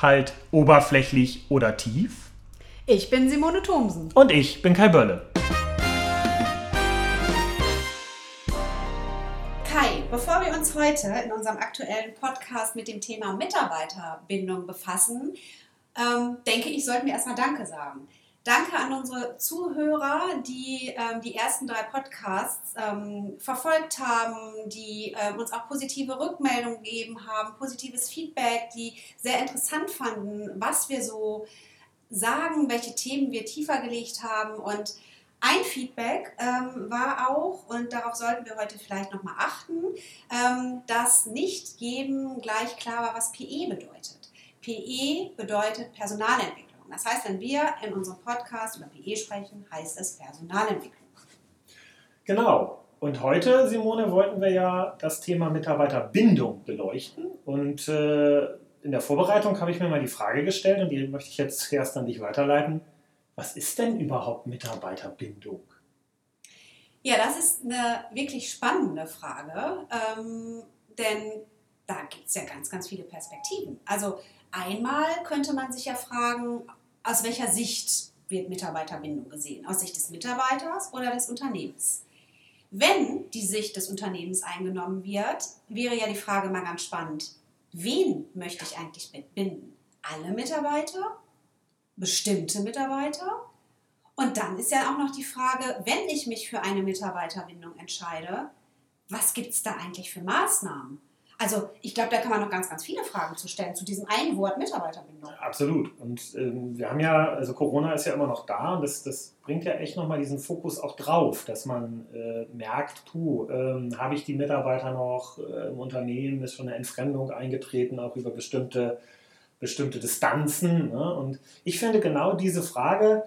Halt oberflächlich oder tief. Ich bin Simone Thomsen. Und ich bin Kai Bölle. Kai, bevor wir uns heute in unserem aktuellen Podcast mit dem Thema Mitarbeiterbindung befassen, ähm, denke ich, sollten wir erstmal Danke sagen. Danke an unsere Zuhörer, die ähm, die ersten drei Podcasts ähm, verfolgt haben, die ähm, uns auch positive Rückmeldungen gegeben haben, positives Feedback, die sehr interessant fanden, was wir so sagen, welche Themen wir tiefer gelegt haben. Und ein Feedback ähm, war auch, und darauf sollten wir heute vielleicht nochmal achten, ähm, dass nicht jedem gleich klar war, was PE bedeutet. PE bedeutet Personalentwicklung. Das heißt, wenn wir in unserem Podcast über PE sprechen, heißt es Personalentwicklung. Genau. Und heute, Simone, wollten wir ja das Thema Mitarbeiterbindung beleuchten. Und äh, in der Vorbereitung habe ich mir mal die Frage gestellt, und die möchte ich jetzt zuerst an dich weiterleiten. Was ist denn überhaupt Mitarbeiterbindung? Ja, das ist eine wirklich spannende Frage, ähm, denn da gibt es ja ganz, ganz viele Perspektiven. Also einmal könnte man sich ja fragen, aus welcher Sicht wird Mitarbeiterbindung gesehen? Aus Sicht des Mitarbeiters oder des Unternehmens? Wenn die Sicht des Unternehmens eingenommen wird, wäre ja die Frage mal ganz spannend. Wen möchte ich eigentlich binden? Alle Mitarbeiter? Bestimmte Mitarbeiter? Und dann ist ja auch noch die Frage, wenn ich mich für eine Mitarbeiterbindung entscheide, was gibt es da eigentlich für Maßnahmen? Also ich glaube, da kann man noch ganz, ganz viele Fragen zu stellen zu diesem einen Wort Mitarbeiterbindung. Absolut. Und ähm, wir haben ja, also Corona ist ja immer noch da und das, das bringt ja echt nochmal diesen Fokus auch drauf, dass man äh, merkt, puh, ähm, habe ich die Mitarbeiter noch äh, im Unternehmen, ist schon eine Entfremdung eingetreten, auch über bestimmte, bestimmte Distanzen. Ne? Und ich finde genau diese Frage,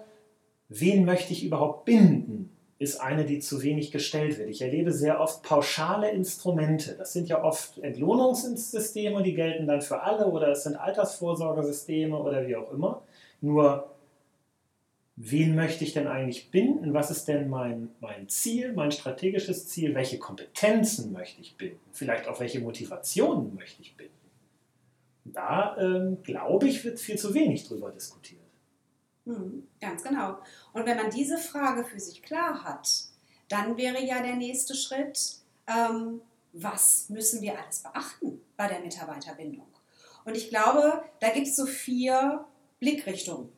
wen möchte ich überhaupt binden? Ist eine, die zu wenig gestellt wird. Ich erlebe sehr oft pauschale Instrumente. Das sind ja oft Entlohnungssysteme, die gelten dann für alle oder es sind Altersvorsorgesysteme oder wie auch immer. Nur, wen möchte ich denn eigentlich binden? Was ist denn mein, mein Ziel, mein strategisches Ziel? Welche Kompetenzen möchte ich binden? Vielleicht auch welche Motivationen möchte ich binden? Da, ähm, glaube ich, wird viel zu wenig drüber diskutiert. Hm, ganz genau. Und wenn man diese Frage für sich klar hat, dann wäre ja der nächste Schritt, ähm, was müssen wir alles beachten bei der Mitarbeiterbindung? Und ich glaube, da gibt es so vier Blickrichtungen.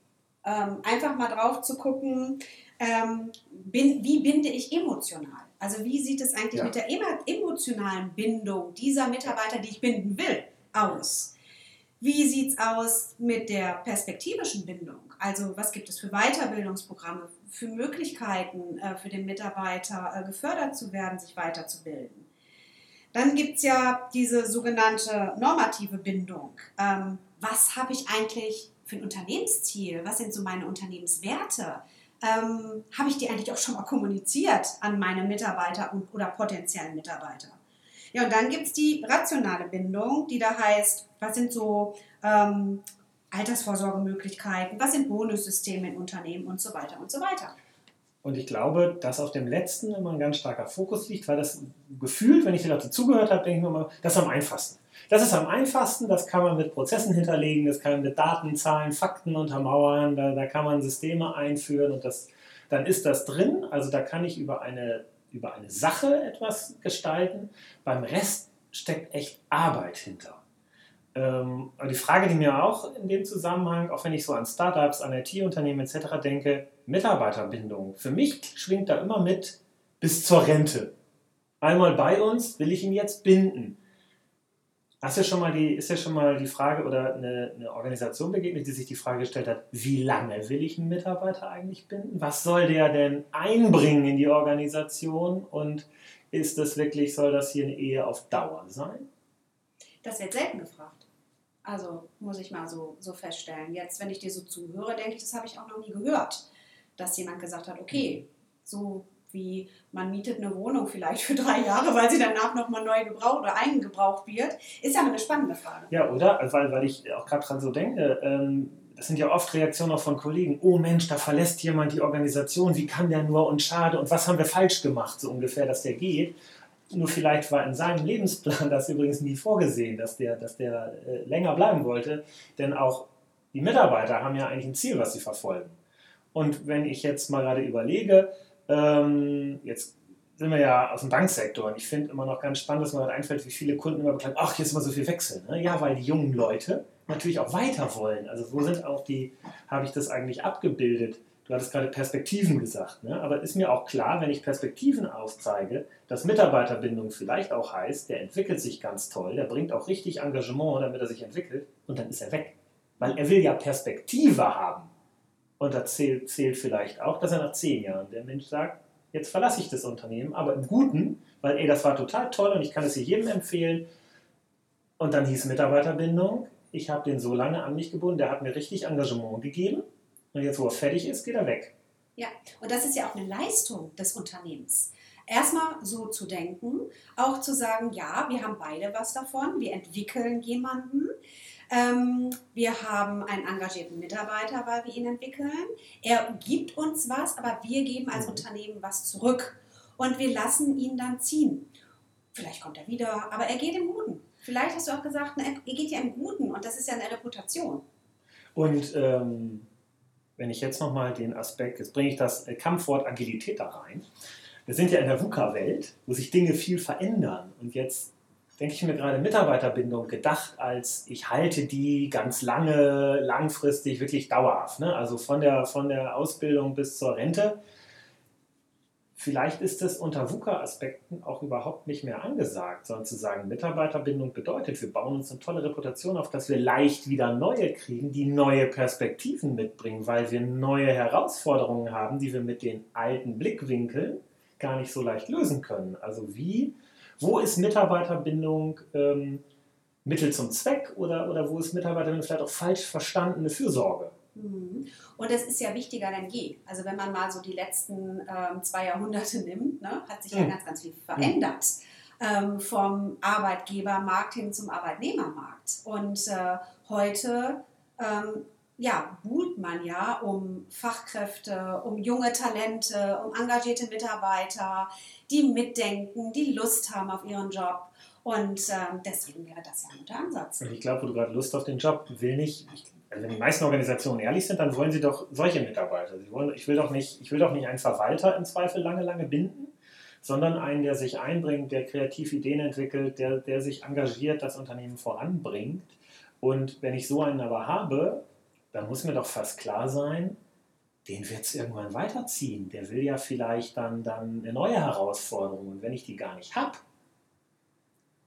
Ähm, einfach mal drauf zu gucken, ähm, bin, wie binde ich emotional? Also wie sieht es eigentlich ja. mit der emotionalen Bindung dieser Mitarbeiter, die ich binden will, aus? Wie sieht es aus mit der perspektivischen Bindung? Also was gibt es für Weiterbildungsprogramme, für Möglichkeiten äh, für den Mitarbeiter äh, gefördert zu werden, sich weiterzubilden? Dann gibt es ja diese sogenannte normative Bindung. Ähm, was habe ich eigentlich für ein Unternehmensziel? Was sind so meine Unternehmenswerte? Ähm, habe ich die eigentlich auch schon mal kommuniziert an meine Mitarbeiter und, oder potenziellen Mitarbeiter? Ja, und dann gibt es die rationale Bindung, die da heißt, was sind so ähm, Altersvorsorgemöglichkeiten, was sind Bonussysteme in Unternehmen und so weiter und so weiter. Und ich glaube, dass auf dem letzten immer ein ganz starker Fokus liegt, weil das gefühlt, wenn ich dazu zugehört habe, denke ich mir immer, das ist am einfachsten. Das ist am einfachsten, das kann man mit Prozessen hinterlegen, das kann man mit Daten, Zahlen, Fakten untermauern, da, da kann man Systeme einführen und das, dann ist das drin. Also da kann ich über eine über eine Sache etwas gestalten. Beim Rest steckt echt Arbeit hinter. Ähm, die Frage, die mir auch in dem Zusammenhang, auch wenn ich so an Startups, an IT-Unternehmen etc. denke, Mitarbeiterbindung. Für mich schwingt da immer mit bis zur Rente. Einmal bei uns, will ich ihn jetzt binden. Hast ja schon mal die, ist ja schon mal die Frage oder eine, eine, Organisation begegnet, die sich die Frage gestellt hat, wie lange will ich einen Mitarbeiter eigentlich binden? Was soll der denn einbringen in die Organisation? Und ist das wirklich, soll das hier eine Ehe auf Dauer sein? Das wird selten gefragt. Also muss ich mal so, so feststellen. Jetzt, wenn ich dir so zuhöre, denke ich, das habe ich auch noch nie gehört, dass jemand gesagt hat, okay, so wie man mietet eine Wohnung vielleicht für drei Jahre, weil sie danach nochmal neu gebraucht oder eingebraucht wird, ist ja eine spannende Frage. Ja, oder? Weil, weil ich auch gerade dran so denke, ähm, das sind ja oft Reaktionen auch von Kollegen, oh Mensch, da verlässt jemand die Organisation, wie kann der nur und schade und was haben wir falsch gemacht, so ungefähr, dass der geht. Nur vielleicht war in seinem Lebensplan das übrigens nie vorgesehen, dass der, dass der äh, länger bleiben wollte, denn auch die Mitarbeiter haben ja eigentlich ein Ziel, was sie verfolgen. Und wenn ich jetzt mal gerade überlege, ähm, jetzt sind wir ja aus dem Banksektor und ich finde immer noch ganz spannend, dass mir halt einfällt, wie viele Kunden immer beklagen, ach, hier ist immer so viel Wechsel. Ne? Ja, weil die jungen Leute natürlich auch weiter wollen. Also wo sind auch die, habe ich das eigentlich abgebildet? Du hattest gerade Perspektiven gesagt, ne? aber ist mir auch klar, wenn ich Perspektiven aufzeige, dass Mitarbeiterbindung vielleicht auch heißt, der entwickelt sich ganz toll, der bringt auch richtig Engagement, damit er sich entwickelt und dann ist er weg. Weil er will ja Perspektive haben. Und da zählt, zählt vielleicht auch, dass er nach zehn Jahren der Mensch sagt, jetzt verlasse ich das Unternehmen, aber im Guten, weil ey, das war total toll und ich kann es hier jedem empfehlen. Und dann hieß Mitarbeiterbindung, ich habe den so lange an mich gebunden, der hat mir richtig Engagement gegeben und jetzt, wo er fertig ist, geht er weg. Ja, und das ist ja auch eine Leistung des Unternehmens. Erstmal so zu denken, auch zu sagen, ja, wir haben beide was davon, wir entwickeln jemanden, ähm, wir haben einen engagierten Mitarbeiter, weil wir ihn entwickeln. Er gibt uns was, aber wir geben als. Unternehmen was zurück. Und wir lassen ihn dann ziehen. Vielleicht kommt er wieder, aber er geht im Guten. Vielleicht hast du auch gesagt, er geht ja im Guten und das ist ja eine Reputation. Und ähm, wenn ich jetzt nochmal den Aspekt, jetzt bringe ich das Kampfwort Agilität da rein. Wir sind ja in der VUCA-Welt, wo sich Dinge viel verändern. Und jetzt denke ich mir gerade Mitarbeiterbindung gedacht als ich halte die ganz lange, langfristig, wirklich dauerhaft. Ne? Also von der, von der Ausbildung bis zur Rente. Vielleicht ist es unter VUCA-Aspekten auch überhaupt nicht mehr angesagt, sondern zu sagen, Mitarbeiterbindung bedeutet, wir bauen uns eine tolle Reputation auf, dass wir leicht wieder neue kriegen, die neue Perspektiven mitbringen, weil wir neue Herausforderungen haben, die wir mit den alten Blickwinkeln gar nicht so leicht lösen können. Also wie wo ist Mitarbeiterbindung ähm, Mittel zum Zweck oder, oder wo ist Mitarbeiterbindung vielleicht auch falsch verstandene Fürsorge? Mhm. Und es ist ja wichtiger denn je. Also wenn man mal so die letzten ähm, zwei Jahrhunderte nimmt, ne, hat sich ja mhm. ganz, ganz viel verändert. Ähm, vom Arbeitgebermarkt hin zum Arbeitnehmermarkt. Und äh, heute ähm, ja, buhlt man ja um Fachkräfte, um junge Talente, um engagierte Mitarbeiter, die mitdenken, die Lust haben auf ihren Job. Und ähm, deswegen wäre das ja ein guter Ansatz. Und ich glaube, wo du gerade Lust auf den Job will nicht, also wenn die meisten Organisationen ehrlich sind, dann wollen sie doch solche Mitarbeiter. Sie wollen, ich, will doch nicht, ich will doch nicht einen Verwalter im Zweifel lange, lange binden, sondern einen, der sich einbringt, der kreativ Ideen entwickelt, der, der sich engagiert, das Unternehmen voranbringt. Und wenn ich so einen aber habe, dann muss mir doch fast klar sein, den wird es irgendwann weiterziehen. Der will ja vielleicht dann, dann eine neue Herausforderung. Und wenn ich die gar nicht habe,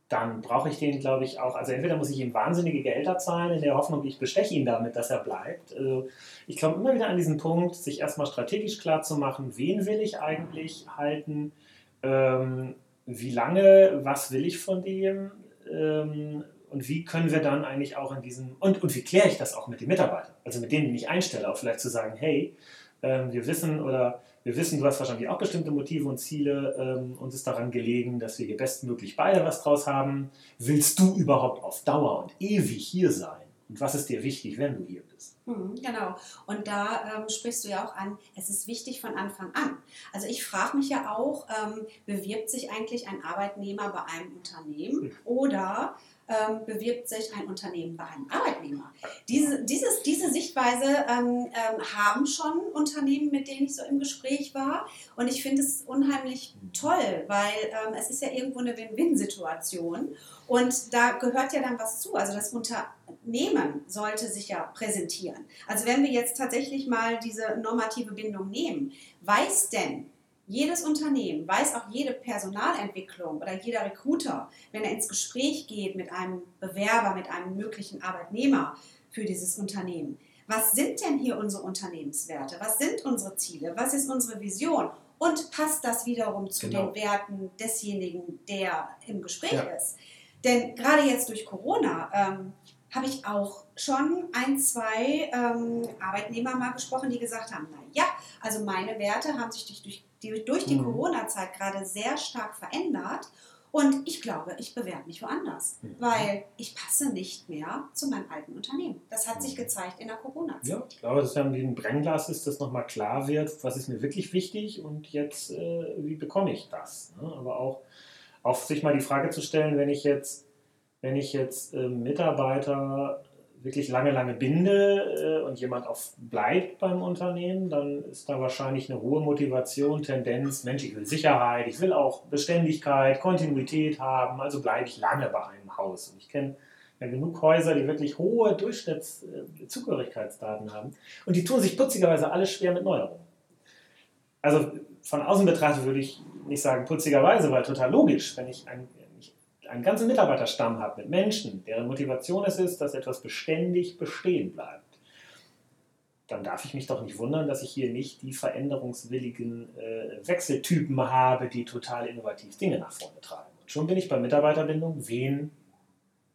dann brauche ich den, glaube ich, auch. Also entweder muss ich ihm wahnsinnige Gehälter zahlen, in der Hoffnung, ich besteche ihn damit, dass er bleibt. Also ich komme immer wieder an diesen Punkt, sich erstmal strategisch klar zu machen, wen will ich eigentlich halten, ähm, wie lange, was will ich von dem, ähm, und wie können wir dann eigentlich auch in diesem, und, und wie kläre ich das auch mit den Mitarbeitern, also mit denen, die ich einstelle, auch vielleicht zu sagen, hey, ähm, wir wissen oder wir wissen, du hast wahrscheinlich auch bestimmte Motive und Ziele, ähm, uns ist daran gelegen, dass wir hier bestmöglich beide was draus haben. Willst du überhaupt auf Dauer und ewig hier sein? Und was ist dir wichtig, wenn du hier bist? Mhm, genau. Und da ähm, sprichst du ja auch an, es ist wichtig von Anfang an. Also ich frage mich ja auch, ähm, bewirbt sich eigentlich ein Arbeitnehmer bei einem Unternehmen hm. oder ähm, bewirbt sich ein Unternehmen bei einem Arbeitnehmer. Diese, dieses, diese Sichtweise ähm, ähm, haben schon Unternehmen, mit denen ich so im Gespräch war. Und ich finde es unheimlich toll, weil ähm, es ist ja irgendwo eine Win-Win-Situation. Und da gehört ja dann was zu. Also das Unternehmen sollte sich ja präsentieren. Also wenn wir jetzt tatsächlich mal diese normative Bindung nehmen, weiß denn jedes Unternehmen weiß auch jede Personalentwicklung oder jeder Recruiter, wenn er ins Gespräch geht mit einem Bewerber, mit einem möglichen Arbeitnehmer für dieses Unternehmen. Was sind denn hier unsere Unternehmenswerte? Was sind unsere Ziele? Was ist unsere Vision? Und passt das wiederum zu genau. den Werten desjenigen, der im Gespräch ja. ist? Denn gerade jetzt durch Corona ähm, habe ich auch schon ein, zwei ähm, Arbeitnehmer mal gesprochen, die gesagt haben, na ja, also meine Werte haben sich durch, durch die, durch die mhm. Corona-Zeit gerade sehr stark verändert. Und ich glaube, ich bewerbe mich woanders, mhm. weil ich passe nicht mehr zu meinem alten Unternehmen. Das hat sich gezeigt in der Corona-Zeit. Ja, ich glaube, dass dann wie ein Brennglas ist, dass nochmal klar wird, was ist mir wirklich wichtig und jetzt, äh, wie bekomme ich das? Ne? Aber auch, auch sich mal die Frage zu stellen, wenn ich jetzt, wenn ich jetzt äh, Mitarbeiter wirklich lange, lange binde äh, und jemand auch bleibt beim Unternehmen, dann ist da wahrscheinlich eine hohe Motivation, Tendenz, Mensch, ich will Sicherheit, ich will auch Beständigkeit, Kontinuität haben, also bleibe ich lange bei einem Haus. Und ich kenne ja genug Häuser, die wirklich hohe Durchschnittszugehörigkeitsdaten haben und die tun sich putzigerweise alle schwer mit Neuerungen. Also von außen betrachtet würde ich nicht sagen putzigerweise, weil total logisch, wenn ich ein einen ganzen Mitarbeiterstamm habe mit Menschen, deren Motivation es ist, dass etwas beständig bestehen bleibt, dann darf ich mich doch nicht wundern, dass ich hier nicht die veränderungswilligen äh, Wechseltypen habe, die total innovativ Dinge nach vorne treiben. Und schon bin ich bei Mitarbeiterbindung. Wen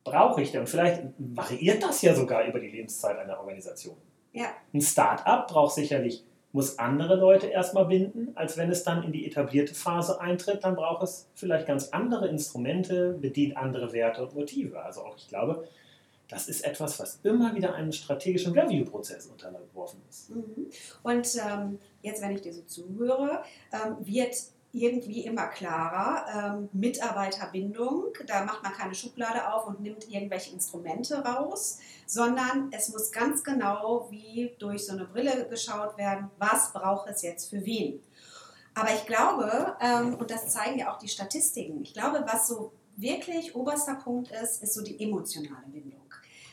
brauche ich denn? Und vielleicht variiert das ja sogar über die Lebenszeit einer Organisation. Ja. Ein Start-up braucht sicherlich muss andere Leute erstmal binden, als wenn es dann in die etablierte Phase eintritt. Dann braucht es vielleicht ganz andere Instrumente, bedient andere Werte und Motive. Also auch ich glaube, das ist etwas, was immer wieder einem strategischen Review-Prozess unterworfen ist. Mhm. Und ähm, jetzt, wenn ich dir so zuhöre, ähm, wird irgendwie immer klarer. Ähm, Mitarbeiterbindung, da macht man keine Schublade auf und nimmt irgendwelche Instrumente raus, sondern es muss ganz genau wie durch so eine Brille geschaut werden, was braucht es jetzt für wen. Aber ich glaube, ähm, und das zeigen ja auch die Statistiken, ich glaube, was so wirklich oberster Punkt ist, ist so die emotionale Bindung.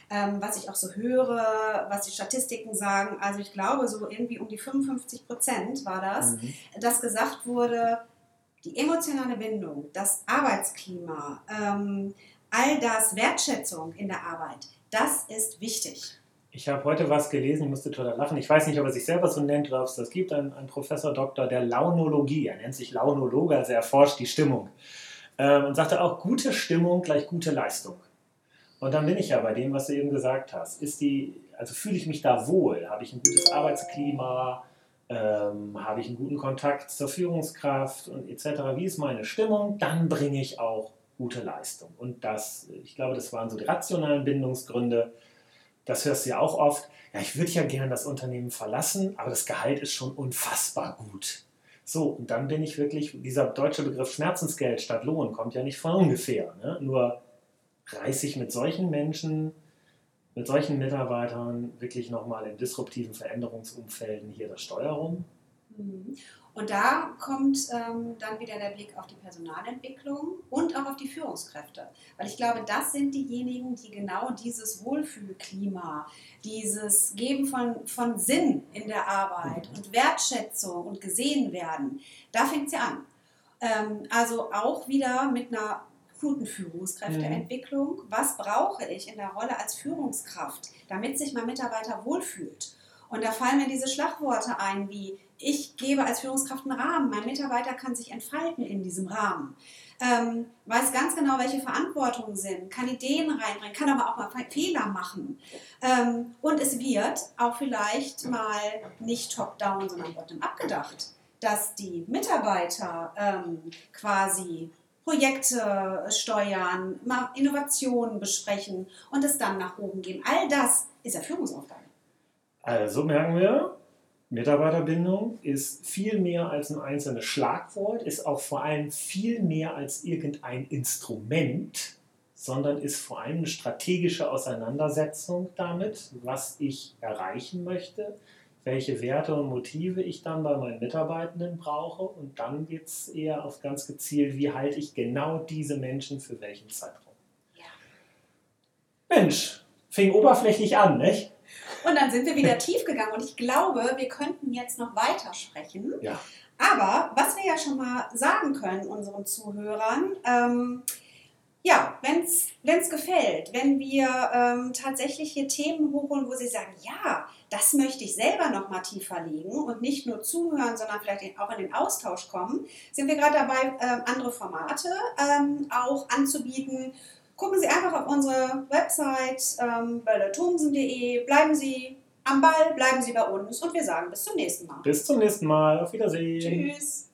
Ähm, was ich auch so höre, was die Statistiken sagen. Also ich glaube, so irgendwie um die 55 Prozent war das, mhm. dass gesagt wurde, die emotionale Bindung, das Arbeitsklima, ähm, all das, Wertschätzung in der Arbeit, das ist wichtig. Ich habe heute was gelesen, ich musste total lachen. Ich weiß nicht, ob er sich selber so nennt oder ob es das gibt. Ein, ein Professor Doktor der Launologie, er nennt sich Launologe, also er forscht die Stimmung. Ähm, und sagte auch, gute Stimmung gleich gute Leistung. Und dann bin ich ja bei dem, was du eben gesagt hast. Ist die, also fühle ich mich da wohl? Habe ich ein gutes Arbeitsklima? Ähm, habe ich einen guten Kontakt zur Führungskraft und etc. Wie ist meine Stimmung? Dann bringe ich auch gute Leistung. Und das, ich glaube, das waren so die rationalen Bindungsgründe. Das hörst du ja auch oft. Ja, ich würde ja gerne das Unternehmen verlassen, aber das Gehalt ist schon unfassbar gut. So, und dann bin ich wirklich, dieser deutsche Begriff Schmerzensgeld statt Lohn kommt ja nicht von ungefähr. Ne? Nur reiße ich mit solchen Menschen, mit solchen Mitarbeitern wirklich nochmal in disruptiven Veränderungsumfelden hier das Steuer rum. Mhm. Und da kommt ähm, dann wieder der Blick auf die Personalentwicklung und auch auf die Führungskräfte. Weil ich glaube, das sind diejenigen, die genau dieses Wohlfühlklima, dieses Geben von, von Sinn in der Arbeit mhm. und Wertschätzung und gesehen werden, da fängt es ja an. Ähm, also auch wieder mit einer guten Führungskräfteentwicklung. Mhm. Was brauche ich in der Rolle als Führungskraft, damit sich mein Mitarbeiter wohlfühlt? Und da fallen mir diese Schlagworte ein, wie ich gebe als Führungskraft einen Rahmen, mein Mitarbeiter kann sich entfalten in diesem Rahmen, ähm, weiß ganz genau, welche Verantwortungen sind, kann Ideen reinbringen, kann aber auch mal Fehler machen. Ähm, und es wird auch vielleicht mal nicht top-down, sondern bottom-up gedacht, dass die Mitarbeiter ähm, quasi Projekte steuern, mal Innovationen besprechen und es dann nach oben gehen. All das ist ja Führungsaufgabe. Also merken wir, Mitarbeiterbindung ist viel mehr als ein einzelnes Schlagwort, ist auch vor allem viel mehr als irgendein Instrument, sondern ist vor allem eine strategische Auseinandersetzung damit, was ich erreichen möchte, welche Werte und Motive ich dann bei meinen Mitarbeitenden brauche. Und dann geht es eher auf ganz gezielt, wie halte ich genau diese Menschen für welchen Zeitraum. Ja. Mensch, fing oberflächlich an, nicht? Und dann sind wir wieder tief gegangen und ich glaube, wir könnten jetzt noch weitersprechen. Ja. Aber was wir ja schon mal sagen können unseren Zuhörern, ähm, ja, wenn es gefällt, wenn wir ähm, tatsächlich hier Themen hochholen, wo Sie sagen, ja, das möchte ich selber noch mal tiefer legen und nicht nur zuhören, sondern vielleicht auch in den Austausch kommen, sind wir gerade dabei, ähm, andere Formate ähm, auch anzubieten gucken Sie einfach auf unsere Website ähm, bölletomsen.de. Bleiben Sie am Ball, bleiben Sie bei uns und wir sagen bis zum nächsten Mal. Bis zum nächsten Mal. Auf Wiedersehen. Tschüss.